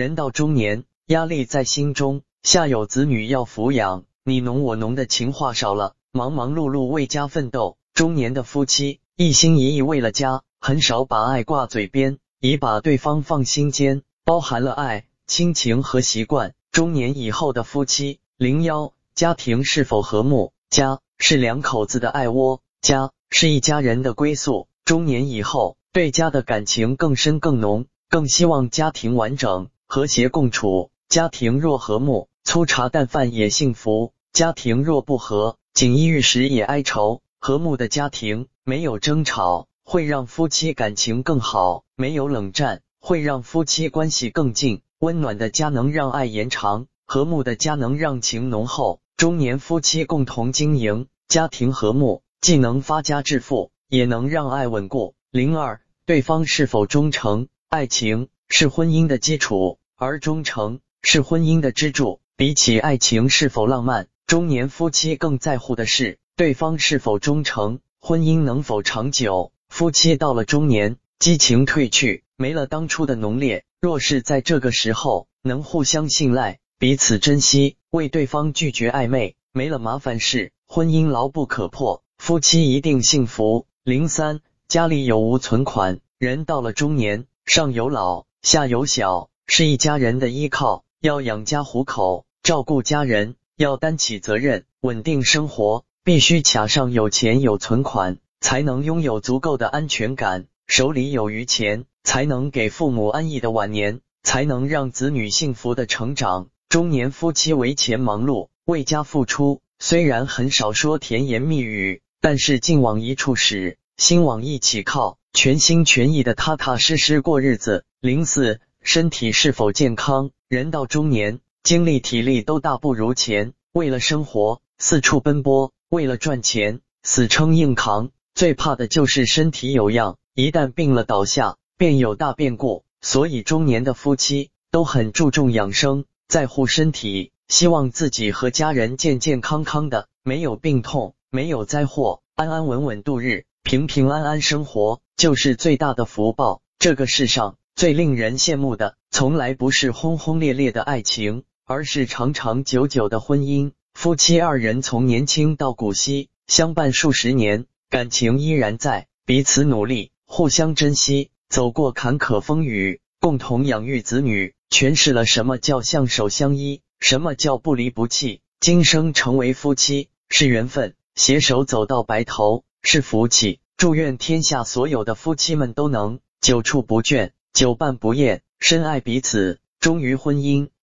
人到中年，压力在心中，下有子女要抚养，你侬我侬的情话少了，忙忙碌碌为家奋斗。中年的夫妻一心一意为了家，很少把爱挂嘴边，已把对方放心间，包含了爱、亲情和习惯。中年以后的夫妻，零幺，家庭是否和睦？家是两口子的爱窝，家是一家人的归宿。中年以后，对家的感情更深更浓，更希望家庭完整。和谐共处，家庭若和睦，粗茶淡饭也幸福；家庭若不和，锦衣玉食也哀愁。和睦的家庭没有争吵，会让夫妻感情更好；没有冷战，会让夫妻关系更近。温暖的家能让爱延长，和睦的家能让情浓厚。中年夫妻共同经营，家庭和睦，既能发家致富，也能让爱稳固。零二，对方是否忠诚？爱情是婚姻的基础。而忠诚是婚姻的支柱。比起爱情是否浪漫，中年夫妻更在乎的是对方是否忠诚，婚姻能否长久。夫妻到了中年，激情褪去，没了当初的浓烈。若是在这个时候能互相信赖，彼此珍惜，为对方拒绝暧昧，没了麻烦事，婚姻牢不可破，夫妻一定幸福。零三，家里有无存款？人到了中年，上有老，下有小。是一家人的依靠，要养家糊口，照顾家人，要担起责任，稳定生活，必须卡上有钱有存款，才能拥有足够的安全感，手里有余钱，才能给父母安逸的晚年，才能让子女幸福的成长。中年夫妻为钱忙碌，为家付出，虽然很少说甜言蜜语，但是劲往一处使，心往一起靠，全心全意的踏踏实实过日子。零四。身体是否健康？人到中年，精力体力都大不如前，为了生活四处奔波，为了赚钱死撑硬扛，最怕的就是身体有恙，一旦病了倒下，便有大变故。所以中年的夫妻都很注重养生，在乎身体，希望自己和家人健健康康的，没有病痛，没有灾祸，安安稳稳度日，平平安安生活，就是最大的福报。这个世上。最令人羡慕的，从来不是轰轰烈烈的爱情，而是长长久久的婚姻。夫妻二人从年轻到古稀，相伴数十年，感情依然在，彼此努力，互相珍惜，走过坎坷风雨，共同养育子女，诠释了什么叫相守相依，什么叫不离不弃。今生成为夫妻是缘分，携手走到白头是福气。祝愿天下所有的夫妻们都能久处不倦。久伴不厌，深爱彼此，忠于婚姻。